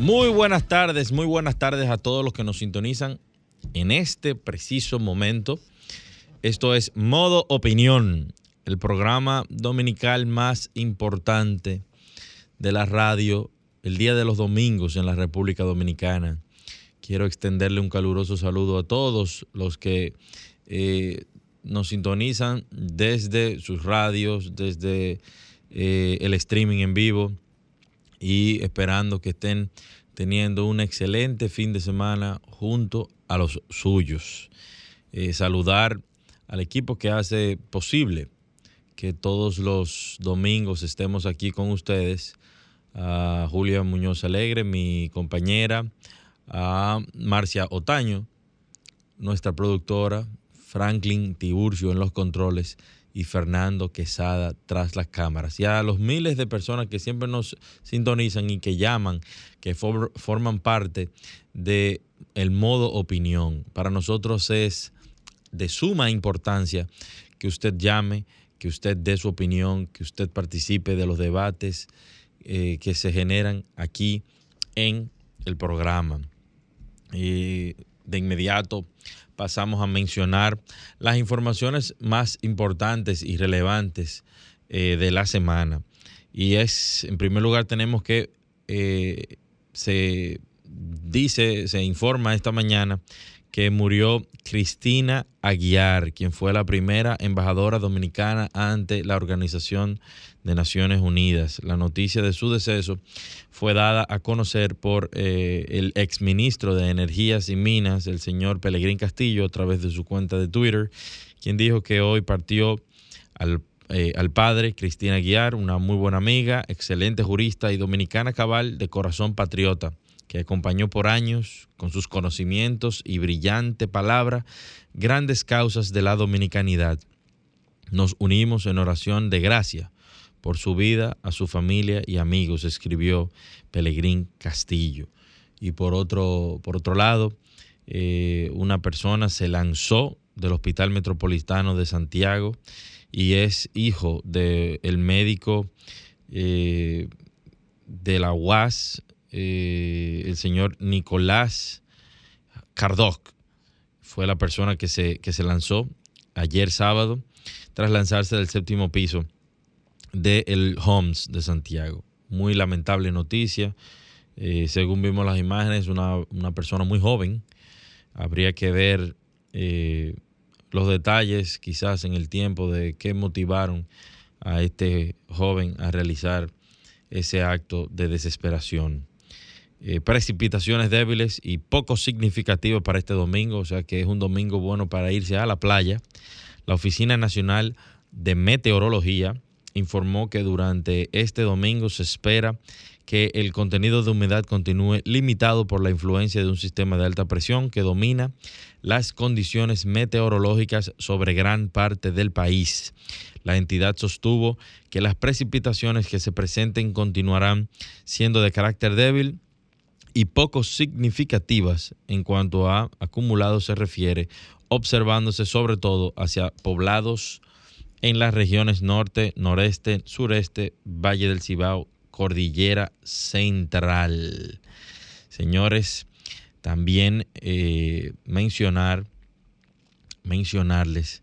Muy buenas tardes, muy buenas tardes a todos los que nos sintonizan en este preciso momento. Esto es Modo Opinión, el programa dominical más importante de la radio el día de los domingos en la República Dominicana. Quiero extenderle un caluroso saludo a todos los que eh, nos sintonizan desde sus radios, desde eh, el streaming en vivo y esperando que estén teniendo un excelente fin de semana junto a los suyos. Eh, saludar al equipo que hace posible que todos los domingos estemos aquí con ustedes, a Julia Muñoz Alegre, mi compañera, a Marcia Otaño, nuestra productora, Franklin Tiburcio en los controles y Fernando Quesada tras las cámaras. Y a los miles de personas que siempre nos sintonizan y que llaman, que forman parte de modo opinión. Para nosotros es de suma importancia que usted llame, que usted dé su opinión, que usted participe de los debates eh, que se generan aquí en el programa. Y de inmediato pasamos a mencionar las informaciones más importantes y relevantes eh, de la semana. Y es, en primer lugar, tenemos que eh, se dice, se informa esta mañana que murió Cristina Aguiar, quien fue la primera embajadora dominicana ante la Organización de Naciones Unidas. La noticia de su deceso fue dada a conocer por eh, el exministro de Energías y Minas, el señor Pelegrín Castillo, a través de su cuenta de Twitter, quien dijo que hoy partió al, eh, al padre Cristina Aguiar, una muy buena amiga, excelente jurista y dominicana cabal de corazón patriota que acompañó por años con sus conocimientos y brillante palabra grandes causas de la dominicanidad. Nos unimos en oración de gracia por su vida, a su familia y amigos, escribió Pelegrín Castillo. Y por otro, por otro lado, eh, una persona se lanzó del Hospital Metropolitano de Santiago y es hijo del médico eh, de la UAS, eh, el señor Nicolás Cardoc fue la persona que se, que se lanzó ayer sábado tras lanzarse del séptimo piso del el Homs de Santiago. Muy lamentable noticia. Eh, según vimos las imágenes, una, una, persona muy joven. Habría que ver eh, los detalles quizás en el tiempo de qué motivaron a este joven a realizar ese acto de desesperación. Eh, precipitaciones débiles y poco significativas para este domingo, o sea que es un domingo bueno para irse a la playa. La Oficina Nacional de Meteorología informó que durante este domingo se espera que el contenido de humedad continúe limitado por la influencia de un sistema de alta presión que domina las condiciones meteorológicas sobre gran parte del país. La entidad sostuvo que las precipitaciones que se presenten continuarán siendo de carácter débil y poco significativas en cuanto a acumulados se refiere, observándose sobre todo hacia poblados en las regiones norte, noreste, sureste, Valle del Cibao, Cordillera Central. Señores, también eh, mencionar, mencionarles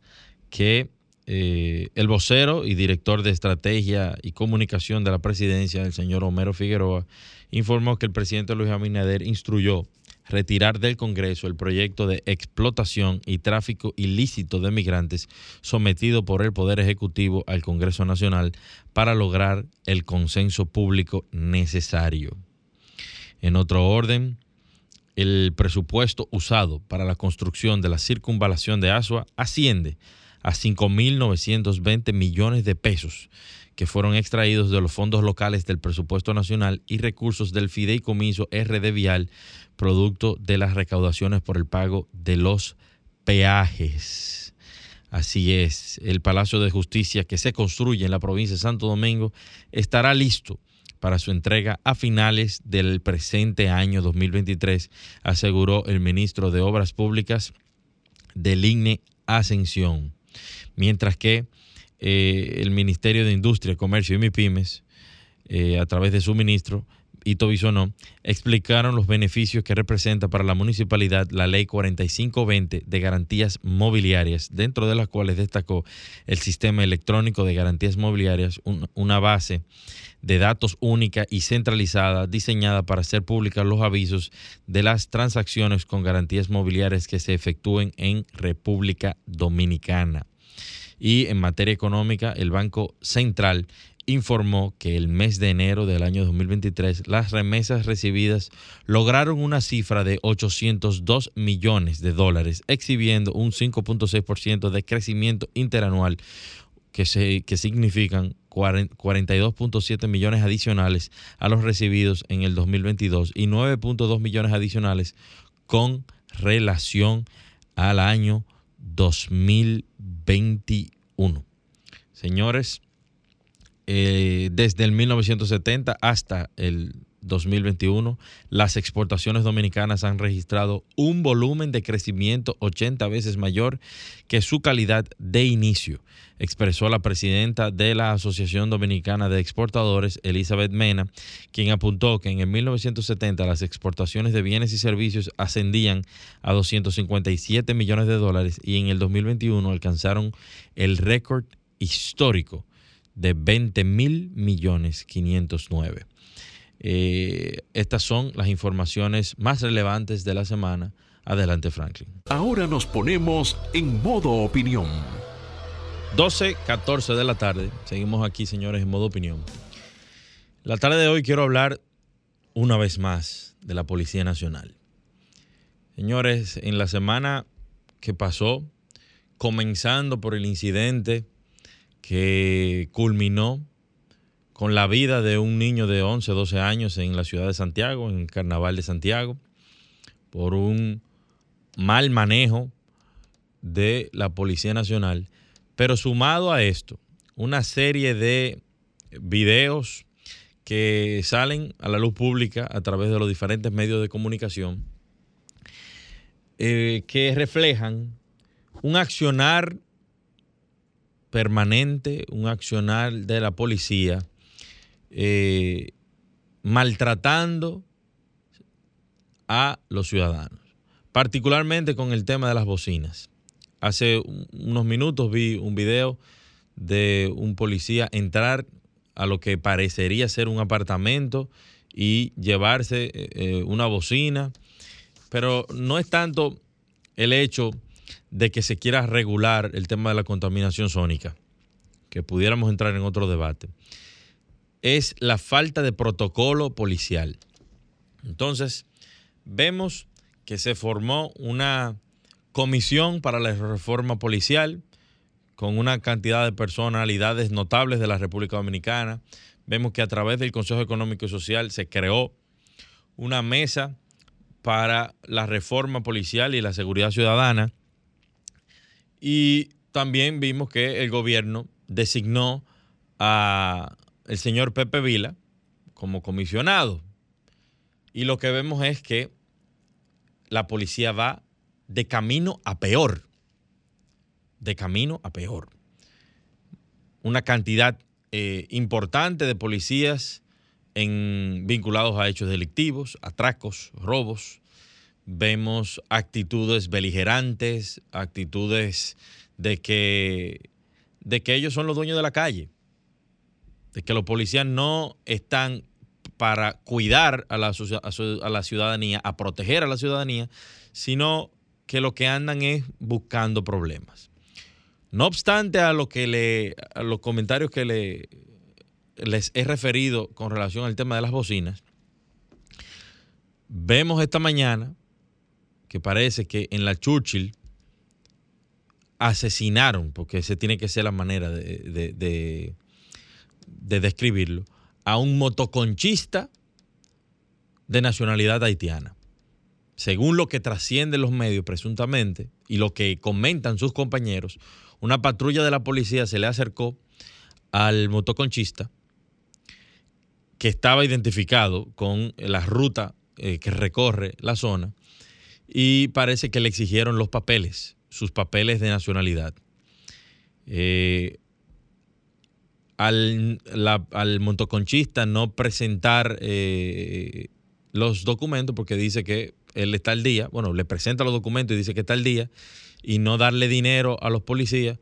que eh, el vocero y director de estrategia y comunicación de la presidencia, el señor Homero Figueroa, informó que el presidente Luis Abinader instruyó retirar del Congreso el proyecto de explotación y tráfico ilícito de migrantes sometido por el Poder Ejecutivo al Congreso Nacional para lograr el consenso público necesario. En otro orden, el presupuesto usado para la construcción de la circunvalación de Asua asciende a 5.920 millones de pesos que fueron extraídos de los fondos locales del presupuesto nacional y recursos del fideicomiso RD Vial, producto de las recaudaciones por el pago de los peajes. Así es, el Palacio de Justicia que se construye en la provincia de Santo Domingo estará listo para su entrega a finales del presente año 2023, aseguró el ministro de Obras Públicas del INE Ascensión. Mientras que eh, el Ministerio de Industria, Comercio y MIPIMES, eh, a través de su ministro, Ito Bisonó, explicaron los beneficios que representa para la municipalidad la ley 4520 de garantías mobiliarias, dentro de las cuales destacó el sistema electrónico de garantías mobiliarias, una base de datos única y centralizada diseñada para hacer públicas los avisos de las transacciones con garantías mobiliarias que se efectúen en República Dominicana. Y en materia económica, el Banco Central informó que el mes de enero del año 2023 las remesas recibidas lograron una cifra de 802 millones de dólares, exhibiendo un 5.6% de crecimiento interanual que, se, que significan 42.7 millones adicionales a los recibidos en el 2022 y 9.2 millones adicionales con relación al año 2021. Señores, eh, desde el 1970 hasta el 2021, las exportaciones dominicanas han registrado un volumen de crecimiento 80 veces mayor que su calidad de inicio, expresó la presidenta de la Asociación Dominicana de Exportadores, Elizabeth Mena, quien apuntó que en el 1970 las exportaciones de bienes y servicios ascendían a 257 millones de dólares y en el 2021 alcanzaron el récord histórico de 20 mil millones 509. Eh, estas son las informaciones más relevantes de la semana. Adelante, Franklin. Ahora nos ponemos en modo opinión. 12, 14 de la tarde. Seguimos aquí, señores, en modo opinión. La tarde de hoy quiero hablar una vez más de la Policía Nacional. Señores, en la semana que pasó, comenzando por el incidente que culminó con la vida de un niño de 11, 12 años en la ciudad de Santiago, en el Carnaval de Santiago, por un mal manejo de la Policía Nacional. Pero sumado a esto, una serie de videos que salen a la luz pública a través de los diferentes medios de comunicación eh, que reflejan un accionar permanente, un accionar de la policía, eh, maltratando a los ciudadanos, particularmente con el tema de las bocinas. Hace unos minutos vi un video de un policía entrar a lo que parecería ser un apartamento y llevarse eh, eh, una bocina, pero no es tanto el hecho de que se quiera regular el tema de la contaminación sónica, que pudiéramos entrar en otro debate, es la falta de protocolo policial. Entonces, vemos que se formó una comisión para la reforma policial con una cantidad de personalidades notables de la República Dominicana. Vemos que a través del Consejo Económico y Social se creó una mesa para la reforma policial y la seguridad ciudadana y también vimos que el gobierno designó a el señor Pepe Vila como comisionado. Y lo que vemos es que la policía va de camino a peor. De camino a peor. Una cantidad eh, importante de policías en, vinculados a hechos delictivos, atracos, robos, vemos actitudes beligerantes, actitudes de que, de que ellos son los dueños de la calle, que los policías no están para cuidar a la, ciudadanía, a proteger a la ciudadanía, sino que lo que andan es buscando problemas. No obstante a lo que le, a los comentarios que le, les he referido con relación al tema de las bocinas, vemos esta mañana que parece que en la Churchill asesinaron, porque esa tiene que ser la manera de describirlo, a un motoconchista de nacionalidad haitiana. Según lo que trascienden los medios presuntamente y lo que comentan sus compañeros, una patrulla de la policía se le acercó al motoconchista que estaba identificado con la ruta eh, que recorre la zona y parece que le exigieron los papeles, sus papeles de nacionalidad. Eh, al, motoconchista no presentar eh, los documentos porque dice que él está al día, bueno, le presenta los documentos y dice que está al día y no darle dinero a los policías,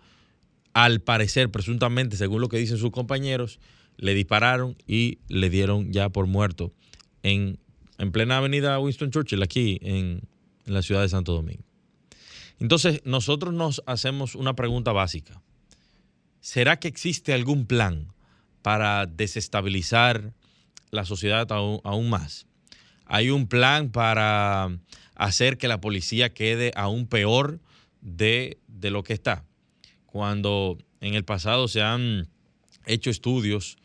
al parecer, presuntamente, según lo que dicen sus compañeros, le dispararon y le dieron ya por muerto en, en plena avenida Winston Churchill, aquí en la ciudad de Santo Domingo. Entonces, nosotros nos hacemos una pregunta básica. ¿Será que existe algún plan para desestabilizar la sociedad aún, más? ¿Hay un plan para hacer que la policía quede aún peor de, lo que está? Cuando en el pasado se han hecho estudios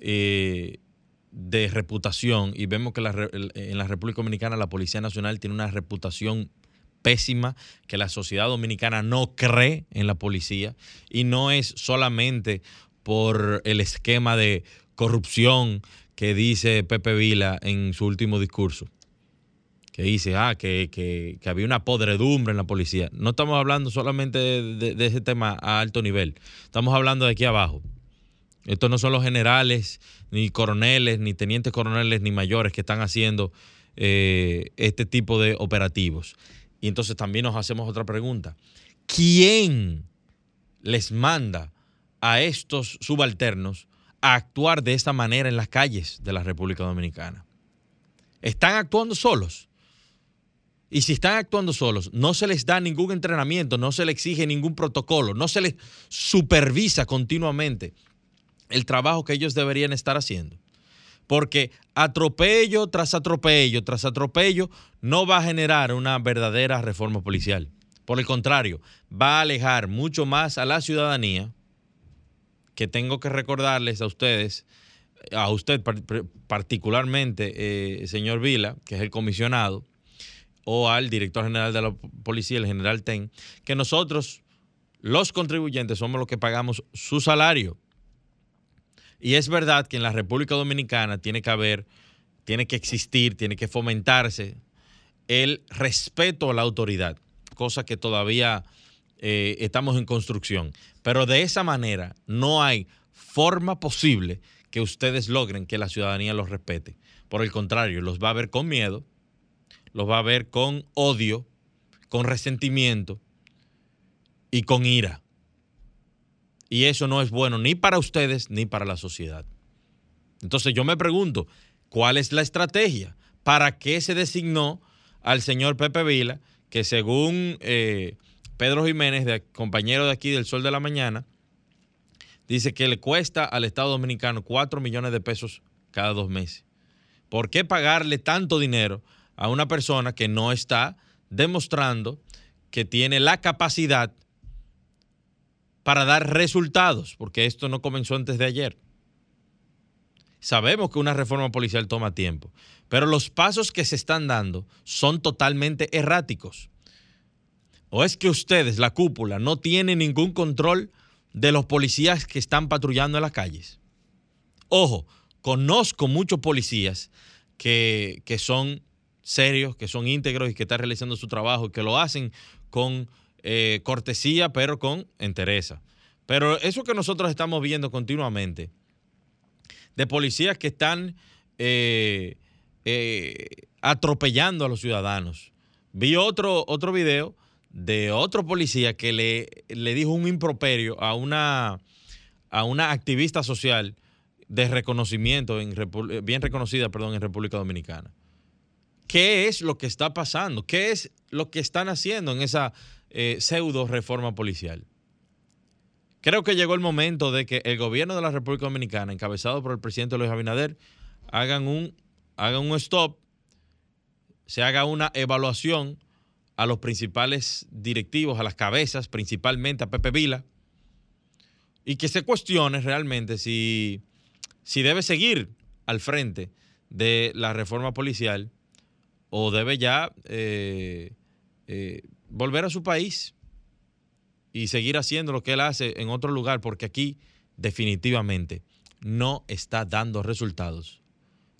eh, de reputación y vemos que en la República Dominicana la Policía Nacional tiene una reputación pésima, que la sociedad dominicana no cree en la policía y no es solamente por el esquema de corrupción que dice Pepe Vila en su último discurso, que dice ah, que, había una podredumbre en la policía. No estamos hablando solamente de ese tema a alto nivel, estamos hablando de aquí abajo. Estos no son los generales, ni coroneles, ni tenientes coroneles, ni mayores que están haciendo eh, este tipo de operativos. Y entonces también nos hacemos otra pregunta. ¿Quién les manda a estos subalternos a actuar de esta manera en las calles de la República Dominicana? ¿Están actuando solos? Y si están actuando solos, no se les da ningún entrenamiento, no se les exige ningún protocolo, no se les supervisa continuamente el trabajo que ellos deberían estar haciendo. Porque atropello tras atropello tras atropello no va a generar una verdadera reforma policial. Por el contrario, va a alejar mucho más a la ciudadanía, que tengo que recordarles a ustedes, a usted particularmente, eh, señor Vila, que es el comisionado, o al director general de la policía, el general Ten, que nosotros, los contribuyentes, somos los que pagamos su salario y es verdad que en la República Dominicana tiene que haber, tiene que existir, tiene que fomentarse el respeto a la autoridad, cosa que todavía eh, estamos en construcción. Pero de esa manera no hay forma posible que ustedes logren que la ciudadanía los respete. Por el contrario, los va a ver con miedo, los va a ver con odio, con resentimiento y con ira. Y eso no es bueno ni para ustedes ni para la sociedad. Entonces yo me pregunto, ¿cuál es la estrategia? ¿Para qué se designó al señor Pepe Vila, que según eh, Pedro Jiménez, compañero de aquí del Sol de la Mañana, dice que le cuesta al Estado Dominicano 4 millones de pesos cada dos meses? ¿Por qué pagarle tanto dinero a una persona que no está demostrando que tiene la capacidad para dar resultados, porque esto no comenzó antes de ayer. Sabemos que una reforma policial toma tiempo, pero los pasos que se están dando son totalmente erráticos. ¿O es que ustedes, la cúpula, no tienen ningún control de los policías que están patrullando en las calles? Ojo, conozco muchos policías que, que son serios, que son íntegros y que están realizando su trabajo y que lo hacen con eh, cortesía, pero con entereza. Pero eso que nosotros estamos viendo continuamente, de policías que están eh, eh, atropellando a los ciudadanos. Vi otro, otro video de otro policía que le, le dijo un improperio a una, a una activista social de reconocimiento, en, bien reconocida, perdón, en República Dominicana. ¿Qué es lo que está pasando? ¿Qué es lo que están haciendo en esa eh, pseudo reforma policial. Creo que llegó el momento de que el gobierno de la República Dominicana, encabezado por el presidente Luis Abinader, hagan un, hagan un stop, se haga una evaluación a los principales directivos, a las cabezas, principalmente a Pepe Vila, y que se cuestione realmente si, si debe seguir al frente de la reforma policial o debe ya eh, eh, volver a su país y seguir haciendo lo que él hace en otro lugar, porque aquí definitivamente no está dando resultados.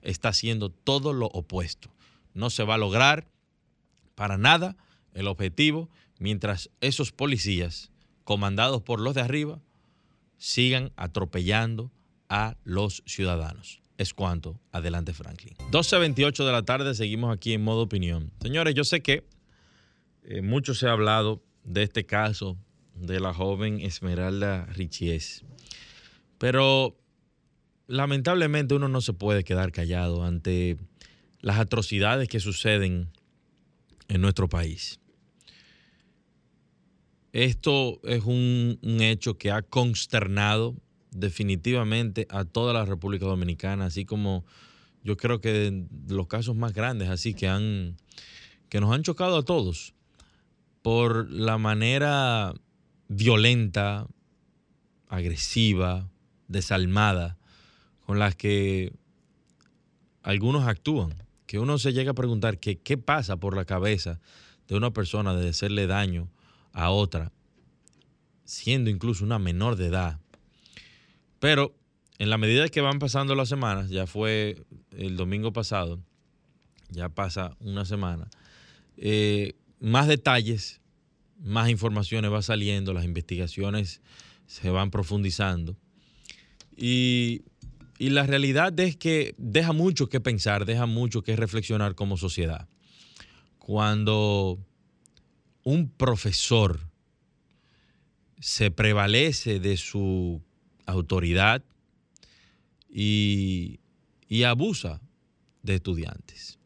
Está haciendo todo lo opuesto. No se va a lograr para nada el objetivo mientras esos policías, comandados por los de arriba, sigan atropellando a los ciudadanos. Es cuanto. Adelante, Franklin. 12.28 de la tarde, seguimos aquí en modo opinión. Señores, yo sé que eh, mucho se ha hablado de este caso de la joven Esmeralda Richies, pero lamentablemente uno no se puede quedar callado ante las atrocidades que suceden en nuestro país. Esto es un, un, hecho que ha consternado definitivamente a toda la República Dominicana, así como yo creo que los casos más grandes, así que han que nos han chocado a todos por la manera violenta, agresiva, desalmada con las que algunos actúan, que uno se llega a preguntar qué pasa por la cabeza de una persona de hacerle daño a otra, siendo incluso una menor de edad. Pero en la medida que van pasando las semanas, ya fue el domingo pasado, ya pasa una semana, eh, más detalles, más informaciones va saliendo, las investigaciones se van profundizando. Y, y, la realidad es que deja mucho que pensar, deja mucho que reflexionar como sociedad. Cuando un profesor se prevalece de su autoridad y, y abusa de estudiantes.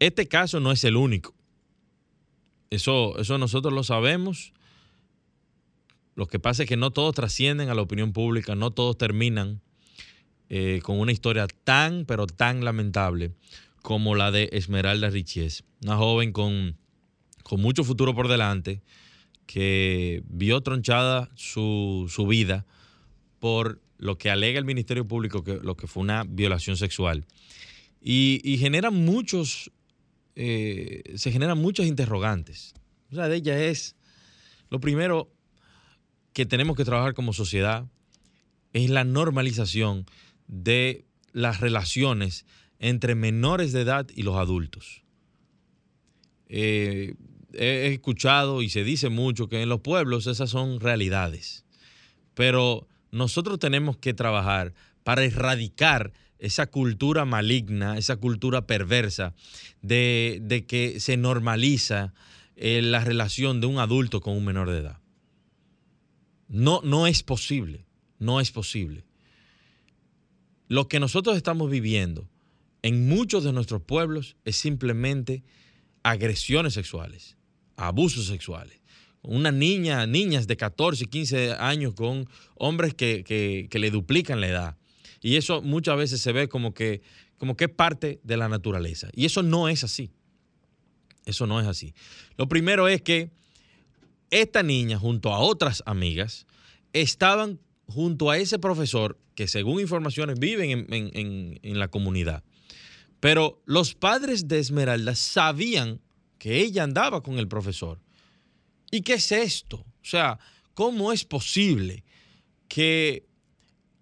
Este caso no es el único. Eso, eso nosotros lo sabemos. Lo que pasa es que no todos trascienden a la opinión pública, no todos terminan eh, con una historia tan, pero tan lamentable como la de Esmeralda Richies, una joven con, con mucho futuro por delante, que vio tronchada su, su, vida por lo que alega el Ministerio Público, que lo que fue una violación sexual. Y, y genera muchos eh, se generan muchas interrogantes. Una de ellas es, lo primero que tenemos que trabajar como sociedad es la normalización de las relaciones entre menores de edad y los adultos. Eh, he escuchado y se dice mucho que en los pueblos esas son realidades, pero nosotros tenemos que trabajar para erradicar esa cultura maligna, esa cultura perversa de, que se normaliza eh, la relación de un adulto con un menor de edad. No, no es posible, no es posible. Lo que nosotros estamos viviendo en muchos de nuestros pueblos es simplemente agresiones sexuales, abusos sexuales. Una niña, niñas de 14, 15 años con hombres que, que le duplican la edad y eso muchas veces se ve como que, como que es parte de la naturaleza. Y eso no es así. Eso no es así. Lo primero es que esta niña, junto a otras amigas, estaban junto a ese profesor que según informaciones viven en, en la comunidad. Pero los padres de Esmeralda sabían que ella andaba con el profesor. ¿Y qué es esto? O sea, ¿cómo es posible que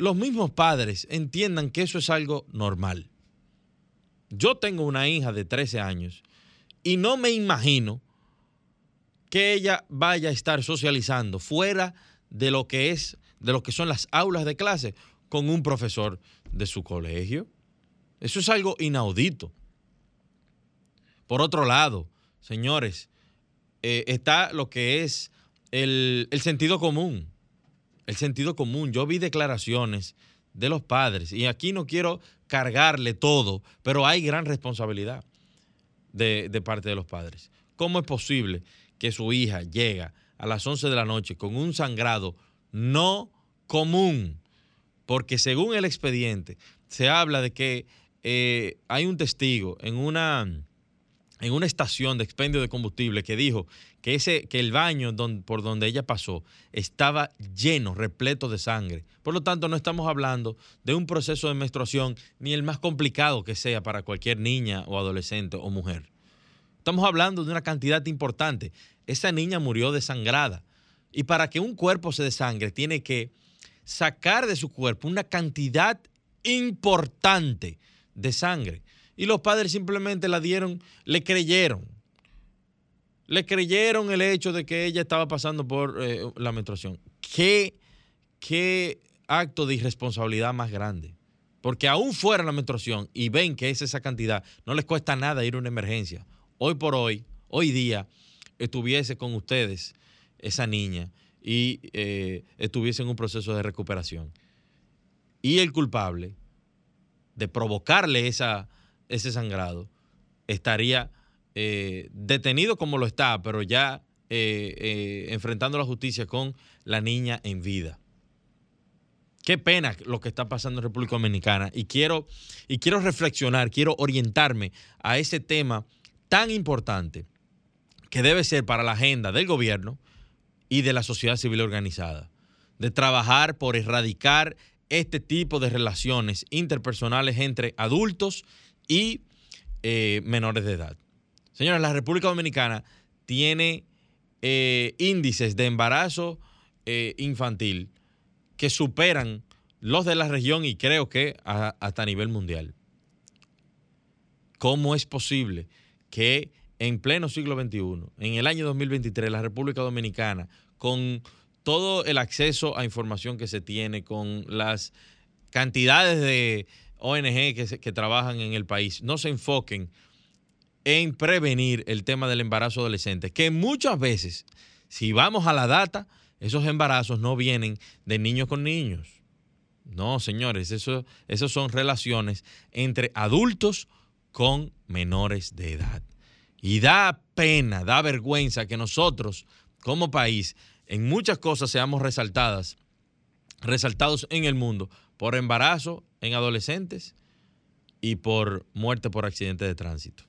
los mismos padres entiendan que eso es algo normal. Yo tengo una hija de 13 años y no me imagino que ella vaya a estar socializando fuera de lo que es de lo que son las aulas de clase con un profesor de su colegio. Eso es algo inaudito. Por otro lado, señores, eh, está lo que es el, el sentido común el sentido común. Yo vi declaraciones de los padres y aquí no quiero cargarle todo, pero hay gran responsabilidad de, parte de los padres. ¿Cómo es posible que su hija llega a las 11 de la noche con un sangrado no común? Porque según el expediente se habla de que eh, hay un testigo en una, en una estación de expendio de combustible que dijo que, ese, que el baño por donde ella pasó estaba lleno, repleto de sangre. Por lo tanto, no estamos hablando de un proceso de menstruación ni el más complicado que sea para cualquier niña o adolescente o mujer. Estamos hablando de una cantidad importante. Esa niña murió desangrada. Y para que un cuerpo se desangre, tiene que sacar de su cuerpo una cantidad importante de sangre. Y los padres simplemente la dieron, le creyeron. Le creyeron el hecho de que ella estaba pasando por eh, la menstruación. ¿Qué, ¿Qué acto de irresponsabilidad más grande? Porque aún fuera la menstruación y ven que es esa cantidad, no les cuesta nada ir a una emergencia. Hoy por hoy, hoy día, estuviese con ustedes esa niña y eh, estuviese en un proceso de recuperación. Y el culpable de provocarle esa, ese sangrado, estaría eh, detenido como lo está, pero ya eh, eh, enfrentando la justicia con la niña en vida. Qué pena lo que está pasando en República Dominicana. Y quiero, y quiero reflexionar, quiero orientarme a ese tema tan importante que debe ser para la agenda del gobierno y de la sociedad civil organizada. De trabajar por erradicar este tipo de relaciones interpersonales entre adultos y eh, menores de edad. Señores, la República Dominicana tiene eh, índices de embarazo eh, infantil que superan los de la región y creo que hasta a nivel mundial. ¿Cómo es posible que en pleno siglo XXI, en el año 2023, la República Dominicana, con todo el acceso a información que se tiene, con las cantidades de ONG que, trabajan en el país no se enfoquen en prevenir el tema del embarazo adolescente, que muchas veces, si vamos a la data, esos embarazos no vienen de niños con niños. No, señores, eso, esos son relaciones entre adultos con menores de edad. Y da pena, da vergüenza que nosotros, como país, en muchas cosas seamos resaltadas, resaltados en el mundo por embarazo en adolescentes y por muerte por accidente de tránsito.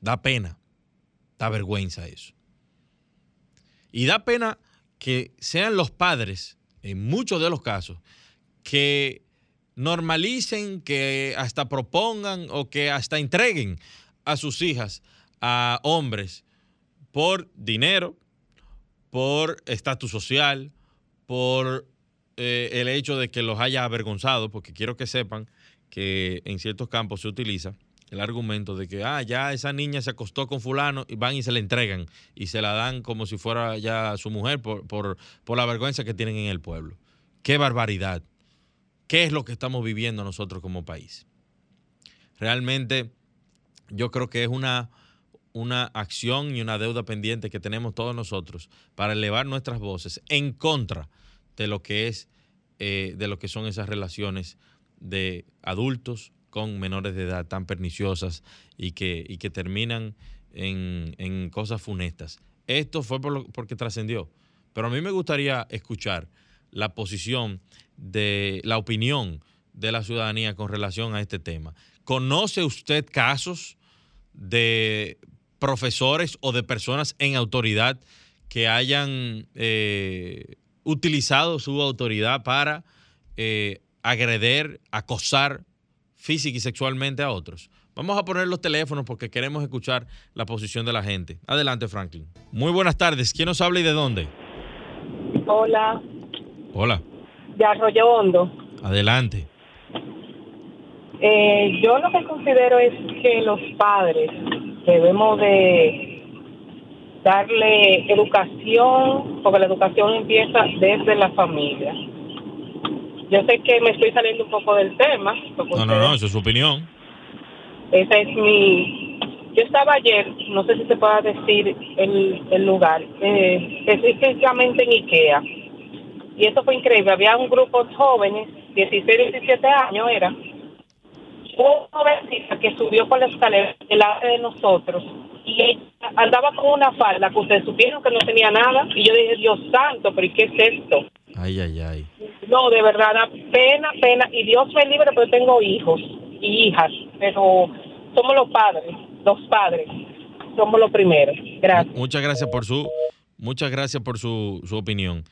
Da pena, da vergüenza eso. Y da pena que sean los padres, en muchos de los casos, que normalicen, que hasta propongan o que hasta entreguen a sus hijas a hombres por dinero, por estatus social, por eh, el hecho de que los haya avergonzado, porque quiero que sepan que en ciertos campos se utiliza el argumento de que, ah, ya esa niña se acostó con fulano y van y se la entregan y se la dan como si fuera ya su mujer por, por, por la vergüenza que tienen en el pueblo. Qué barbaridad. ¿Qué es lo que estamos viviendo nosotros como país? Realmente yo creo que es una, una acción y una deuda pendiente que tenemos todos nosotros para elevar nuestras voces en contra de lo que es, eh, de lo que son esas relaciones de adultos con menores de edad tan perniciosas y que, y que terminan en, cosas funestas. Esto fue por porque trascendió. Pero a mí me gustaría escuchar la posición de la opinión de la ciudadanía con relación a este tema. ¿Conoce usted casos de profesores o de personas en autoridad que hayan eh, utilizado su autoridad para eh, agreder, acosar física y sexualmente a otros. Vamos a poner los teléfonos porque queremos escuchar la posición de la gente. Adelante, Franklin. Muy buenas tardes. ¿Quién nos habla y de dónde? Hola. Hola. De Arroyo Hondo. Adelante. Eh, yo lo que considero es que los padres debemos de darle educación, porque la educación empieza desde la familia. Yo sé que me estoy saliendo un poco del tema. No, no, no, esa es su opinión. Esa es mi... Yo estaba ayer, no sé si se pueda decir el, el lugar, eh, específicamente en Ikea. Y eso fue increíble. Había un grupo de jóvenes, 16, 17 años era. Una jovencita que subió por la escalera delante de nosotros y ella andaba con una falda que ustedes supieron que no tenía nada y yo dije, Dios santo, pero ¿y qué es esto? Ay, ay, ay. No, de verdad, da pena, pena, y Dios me libre, pero tengo hijos y hijas, pero somos los padres. los padres somos los primeros. Gracias. Muchas gracias por su, muchas gracias por su, su opinión.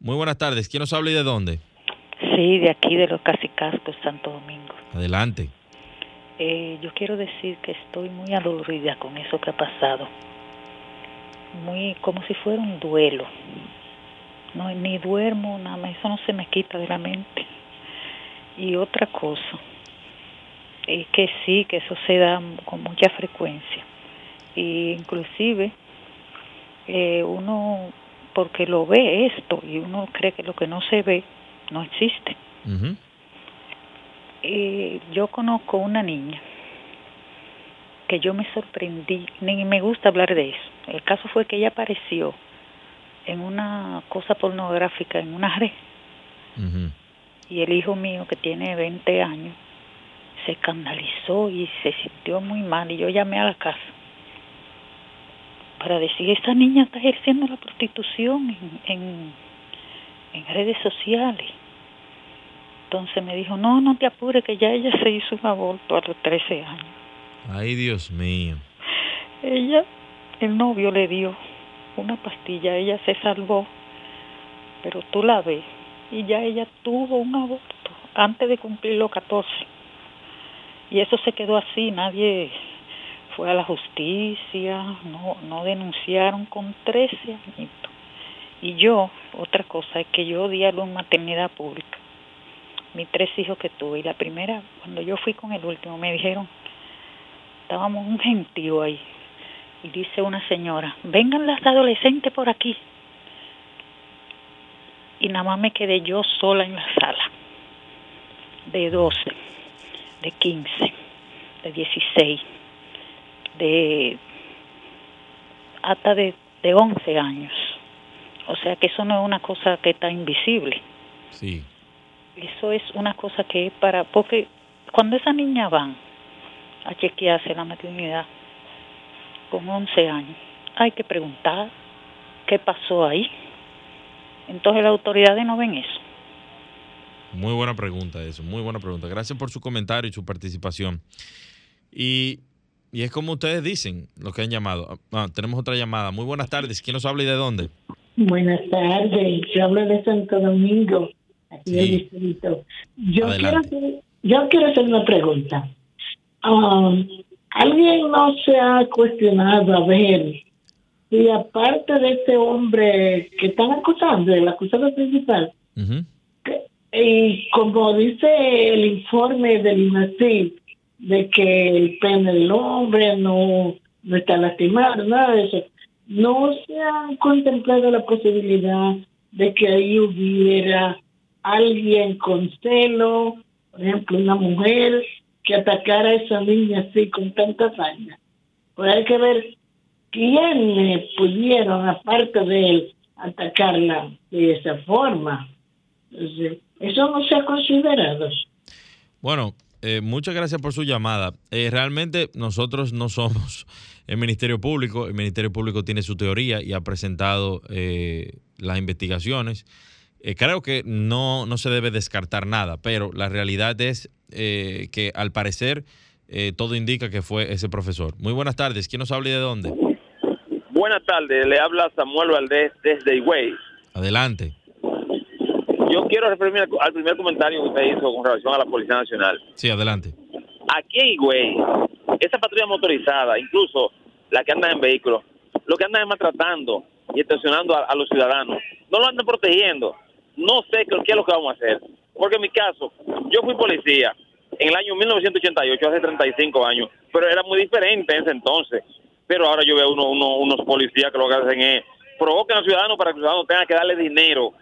Muy buenas tardes. ¿Quién nos habla y de dónde? Sí, de aquí de los Casicascos, Santo Domingo. Adelante. Eh, yo quiero decir que estoy muy adolorida con eso que ha pasado. Muy como si fuera un duelo. No, ni duermo, nada más, eso no se me quita de la mente. Y otra cosa, es que sí, que eso se da con mucha frecuencia. Y inclusive eh, uno, porque lo ve esto y uno cree que lo que no se ve no existe. Eh, yo conozco una niña que yo me sorprendí, ni me gusta hablar de eso. El caso fue que ella apareció en una cosa pornográfica, en una red, y el hijo mío, que tiene 20 años, se escandalizó y se sintió muy mal, y yo llamé a la casa para decir, esta niña está ejerciendo la prostitución en, en, en redes sociales. Entonces me dijo, no, no te apures, que ya ella se hizo un aborto a los 13 años. Ay, Dios mío. Ella, el novio le dio una pastilla, ella se salvó, pero tú la ves, y ya ella tuvo un aborto antes de cumplir los 14. Y eso se quedó así, nadie fue a la justicia, no, no denunciaron con 13 añitos. Y yo, otra cosa, es que yo di a luz en maternidad pública. Mis tres hijos que tuve, y la primera, cuando yo fui con el último, me dijeron, estábamos un gentío ahí, y dice una señora, vengan las adolescentes por aquí. Y nada más me quedé yo sola en la sala, de 12, de 15, de 16, de hasta de, de 11 años. O sea que eso no es una cosa que está invisible. Sí. Eso es una cosa que es para, porque cuando esas niñas van a chequearse la maternidad con 11 años, hay que preguntar qué pasó ahí. Entonces las autoridades no ven eso. Muy buena pregunta eso, muy buena pregunta. Gracias por su comentario y su participación. Y, y es como ustedes dicen, los que han llamado. Ah, tenemos otra llamada. Muy buenas tardes. ¿Quién nos habla y de dónde? Buenas tardes, yo hablo de Santo Domingo, aquí Sí. distrito. Yo quiero, hacer, yo quiero hacer una pregunta. Um, ¿Alguien no se ha cuestionado a ver si aparte de este hombre que están acusando, el acusado principal, que- y como dice el informe del INACI, de que el pene del hombre no, no está lastimado, nada de eso, no se han contemplado la posibilidad de que ahí hubiera alguien con celo, por ejemplo, una mujer que atacara a esa niña así con tanta hazaña. Pues hay que ver quiénes pudieron, aparte de él, atacarla de esa forma. Eso no se ha considerado. Bueno, eh, muchas gracias por su llamada. Eh, realmente nosotros no somos el Ministerio Público. El Ministerio Público tiene su teoría y ha presentado eh, las investigaciones. Eh, creo que no, no se debe descartar nada, pero la realidad es eh, que al parecer eh, todo indica que fue ese profesor. Muy buenas tardes. ¿Quién nos habla y de dónde? Buenas tardes, le habla Samuel Valdés desde Higüey. Adelante. Yo quiero referirme al, primer comentario que usted hizo con relación a la Policía Nacional. Sí, adelante. Aquí en Higüey, esa patrulla motorizada, incluso la que anda en vehículos, lo que andan es maltratando y extorsionando a, a los ciudadanos. No lo andan protegiendo. No sé qué, es lo que vamos a hacer. Porque en mi caso, yo fui policía en el año 1988, hace 35 años, pero era muy diferente en ese entonces. Pero ahora yo veo uno, uno- unos policías que lo que hacen es provocan al ciudadano para que el ciudadano tenga que darle dinero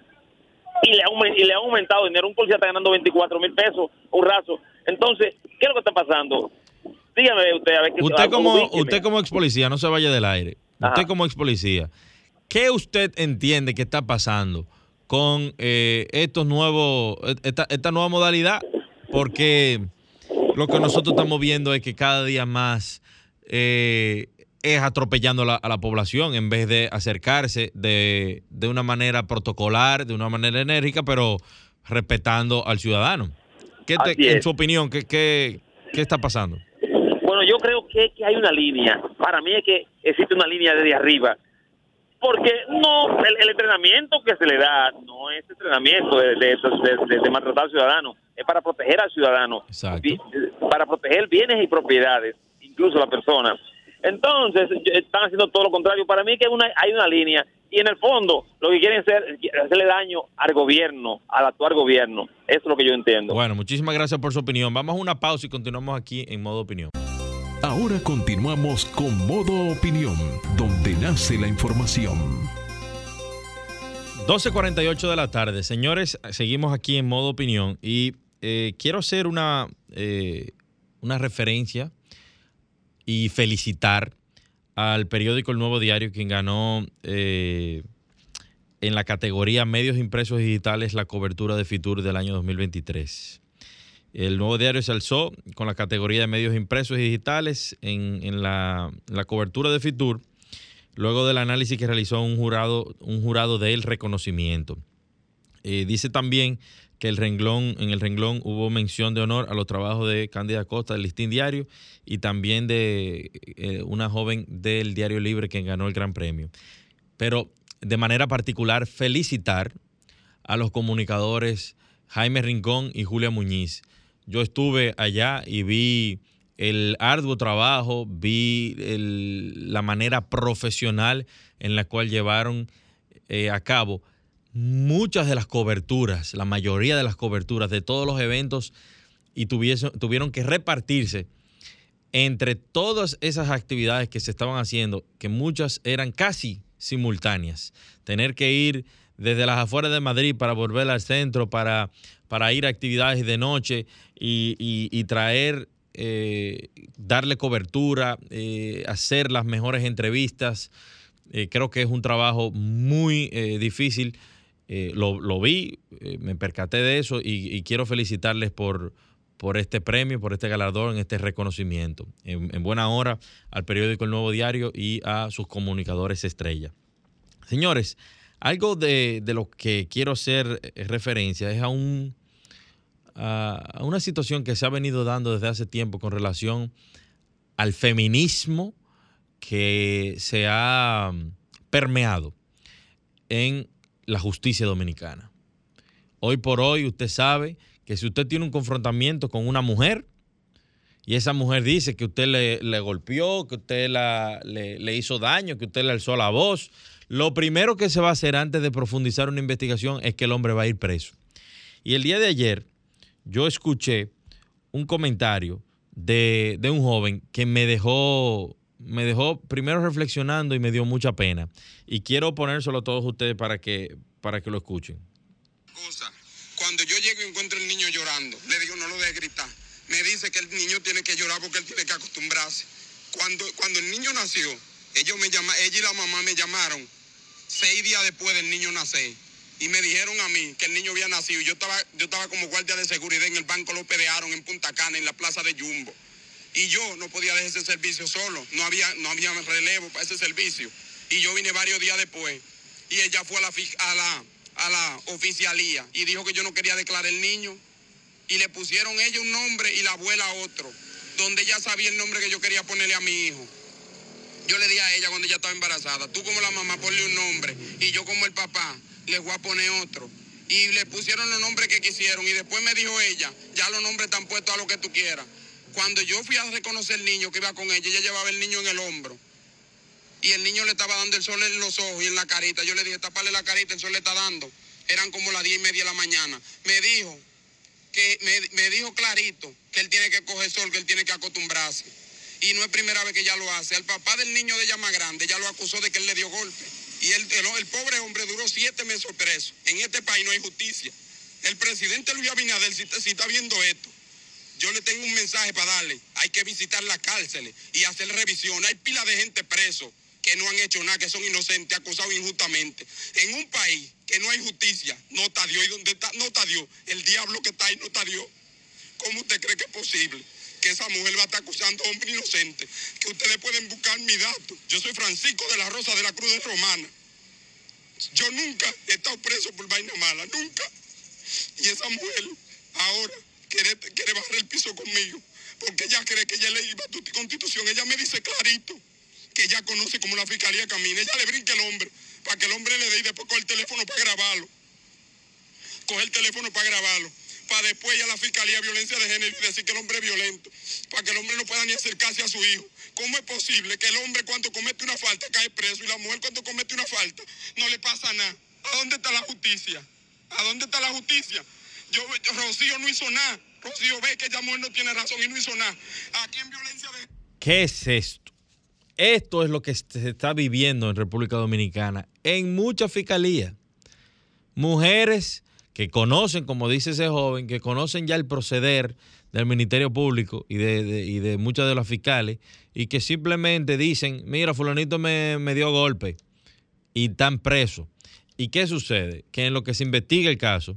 y le, y le ha aumentado dinero. Un policía está ganando 24 mil pesos, un raso. Entonces, ¿qué es lo que está pasando? Dígame usted, a ver qué Usted como, usted como ex policía, no se vaya del aire. Ajá. Usted como ex policía, ¿qué usted entiende que está pasando con eh, estos nuevos, esta, esta nueva modalidad? Porque lo que nosotros estamos viendo es que cada día más eh, es atropellando a la, a la población en vez de acercarse de, de una manera protocolar, de una manera enérgica, pero respetando al ciudadano. ¿Qué te- en su opinión, qué, qué, qué está pasando? Bueno, yo creo que, que hay una línea. Para mí es que existe una línea desde arriba. Porque no, el, el entrenamiento que se le da no es entrenamiento de, de, de- de maltratar al ciudadano, es para proteger al ciudadano. Vi- para proteger bienes y propiedades, incluso la persona. Entonces, están haciendo todo lo contrario. Para mí que una, hay una línea y en el fondo lo que quieren hacer es hacerle daño al gobierno, al actual gobierno. Eso es lo que yo entiendo. Bueno, muchísimas gracias por su opinión. Vamos a una pausa y continuamos aquí en modo opinión. Ahora continuamos con Modo Opinión, donde nace la información. 12.48 de la tarde. Señores, seguimos aquí en modo opinión y eh, quiero hacer una, eh, una referencia y felicitar al periódico El Nuevo Diario, quien ganó eh, en la categoría Medios Impresos Digitales la cobertura de Fitur del año 2023. El Nuevo Diario se alzó con la categoría de Medios Impresos y Digitales en, la cobertura de Fitur luego del análisis que realizó un jurado, un jurado del reconocimiento. Eh, dice también que el renglón, en el renglón hubo mención de honor a los trabajos de Cándida Costa del Listín Diario y también de eh, una joven del Diario Libre que ganó el Gran Premio. Pero de manera particular felicitar a los comunicadores Jaime Rincón y Julia Muñiz. Yo estuve allá y vi el arduo trabajo, vi la manera profesional en la cual llevaron eh, a cabo muchas de las coberturas, la mayoría de las coberturas de todos los eventos y tuvieron que repartirse entre todas esas actividades que se estaban haciendo, que muchas eran casi simultáneas. Tener que ir desde las afueras de Madrid para volver al centro, para, para ir a actividades de noche y, y- traer, eh, darle cobertura, eh, hacer las mejores entrevistas. Eh, creo que es un trabajo muy difícil. Lo, lo vi, me percaté de eso y, y quiero felicitarles por, por este premio, por este galardón, este reconocimiento. En, en buena hora al periódico El Nuevo Diario y a sus comunicadores estrella. Señores, algo de, de lo que quiero hacer eh, referencia es a, un, a, una situación que se ha venido dando desde hace tiempo con relación al feminismo que se ha mm, permeado en la justicia dominicana. Hoy por hoy usted sabe que si usted tiene un confrontamiento con una mujer y esa mujer dice que usted le, le golpeó, que usted la- le, le hizo daño, que usted le alzó la voz, lo primero que se va a hacer antes de profundizar una investigación es que el hombre va a ir preso. Y el día de ayer yo escuché un comentario de, de un joven que me dejó, me dejó primero reflexionando y me dio mucha pena. Y quiero ponérselo a todos ustedes para que, para que lo escuchen. Cuando yo llego y encuentro al niño llorando, le digo, no lo dejes gritar. Me dice que el niño tiene que llorar porque él tiene que acostumbrarse. Cuando, cuando el niño nació, ellos me llama, ella y la mamá me llamaron seis días después del niño nacer. Y me dijeron a mí que el niño había nacido. Yo estaba, yo estaba como guardia de seguridad en el Banco López de Aaron, en Punta Cana, en la plaza de Jumbo. Y yo no podía dejar ese servicio solo. No había, no había relevo para ese servicio. Y yo vine varios días después. Y ella fue a la, a la, a la oficialía y dijo que yo no quería declarar el niño. Y le pusieron ella un nombre y la abuela otro. Donde ella sabía el nombre que yo quería ponerle a mi hijo. Yo le dije a ella cuando ella estaba embarazada, tú como la mamá ponle un nombre y yo como el papá le voy a poner otro. Y le pusieron los nombres que quisieron y después me dijo ella, ya los nombres están puestos a lo que tú quieras. Cuando yo fui a reconocer el niño que iba con ella, ella llevaba el niño en el hombro. Y el niño le estaba dando el sol en los ojos y en la carita. Yo le dije, tapale la carita, el sol le está dando. Eran como las diez y media de la mañana. Me dijo que me, me dijo clarito que él tiene que coger sol, que él tiene que acostumbrarse. Y no es primera vez que ella lo hace. Al papá del niño de ella más grande, ella lo acusó de que él le dio golpe. Y el, el, pobre hombre duró siete meses preso. En este país no hay justicia. El presidente Luis Abinader, si, si está viendo esto, yo le tengo un mensaje para darle. Hay que visitar las cárceles y hacer revisión. Hay pila de gente preso que no han hecho nada, que son inocentes, acusados injustamente. En un país que no hay justicia, no está Dios. ¿Y dónde está? No está Dios. El diablo que está ahí no está Dios. ¿Cómo usted cree que es posible que esa mujer va a estar acusando a hombre inocente? Que ustedes pueden buscar mi dato. Yo soy Francisco de la Rosa de la Cruz de Romana. Yo nunca he estado preso por vaina mala, nunca. Y esa mujer ahora quiere, quiere bajar el piso conmigo porque ella cree que ella le iba a tu constitución. Ella me dice clarito que ella conoce cómo la fiscalía camina. Ella le brinca el hombre para que el hombre le dé y después coge el teléfono para grabarlo. Coge el teléfono para grabarlo. Para después ir a la fiscalía violencia de género y decir que el hombre es violento. Para que el hombre no pueda ni acercarse a su hijo. ¿Cómo es posible que el hombre cuando comete una falta cae preso y la mujer cuando comete una falta no le pasa nada? ¿A dónde está la justicia? ¿A dónde está la justicia? Yo, Rocío no hizo nada. Rocío ve que ella mujer no tiene razón y no hizo nada. Aquí en violencia de... ¿Qué es esto? Esto es lo que se está viviendo en República Dominicana en muchas fiscalías. Mujeres que conocen, como dice ese joven, que conocen ya el proceder del Ministerio Público y de, y de muchas de las fiscales y que simplemente dicen, mira, fulanito me, me dio golpe y están presos. ¿Y qué sucede? Que en lo que se investiga el caso,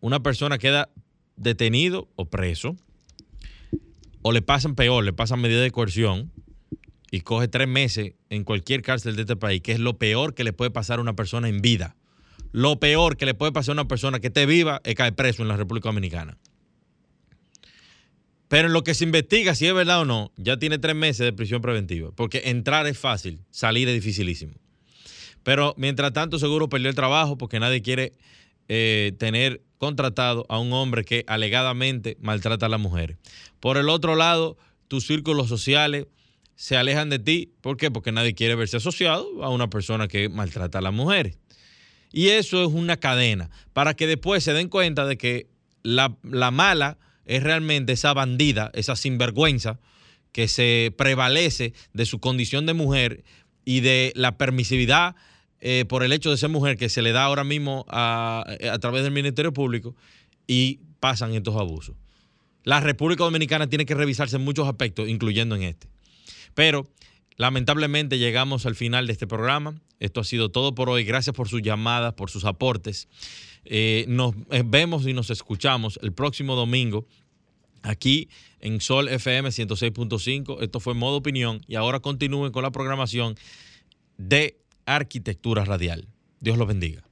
una persona queda detenido o preso, o le pasan peor, le pasan medida de coerción y coge tres meses en cualquier cárcel de este país, que es lo peor que le puede pasar a una persona en vida. Lo peor que le puede pasar a una persona que esté viva es caer preso en la República Dominicana. Pero en lo que se investiga si es verdad o no, ya tiene tres meses de prisión preventiva. Porque entrar es fácil, salir es dificilísimo. Pero mientras tanto, seguro perdió el trabajo porque nadie quiere eh, tener contratado a un hombre que alegadamente maltrata a las mujeres. Por el otro lado, tus círculos sociales se alejan de ti. ¿Por qué? Porque nadie quiere verse asociado a una persona que maltrata a las mujeres. Y eso es una cadena para que después se den cuenta de que la, la mala es realmente esa bandida, esa sinvergüenza que se prevalece de su condición de mujer y de la permisividad eh, por el hecho de ser mujer que se le da ahora mismo a, a través del Ministerio Público y pasan estos abusos. La República Dominicana tiene que revisarse en muchos aspectos, incluyendo en este. Pero lamentablemente llegamos al final de este programa. Esto ha sido todo por hoy. Gracias por sus llamadas, por sus aportes. Eh, nos eh, vemos y nos escuchamos el próximo domingo aquí en Sol FM 106.5. Esto fue Modo Opinión y ahora continúen con la programación de Arquitectura Radial. Dios los bendiga.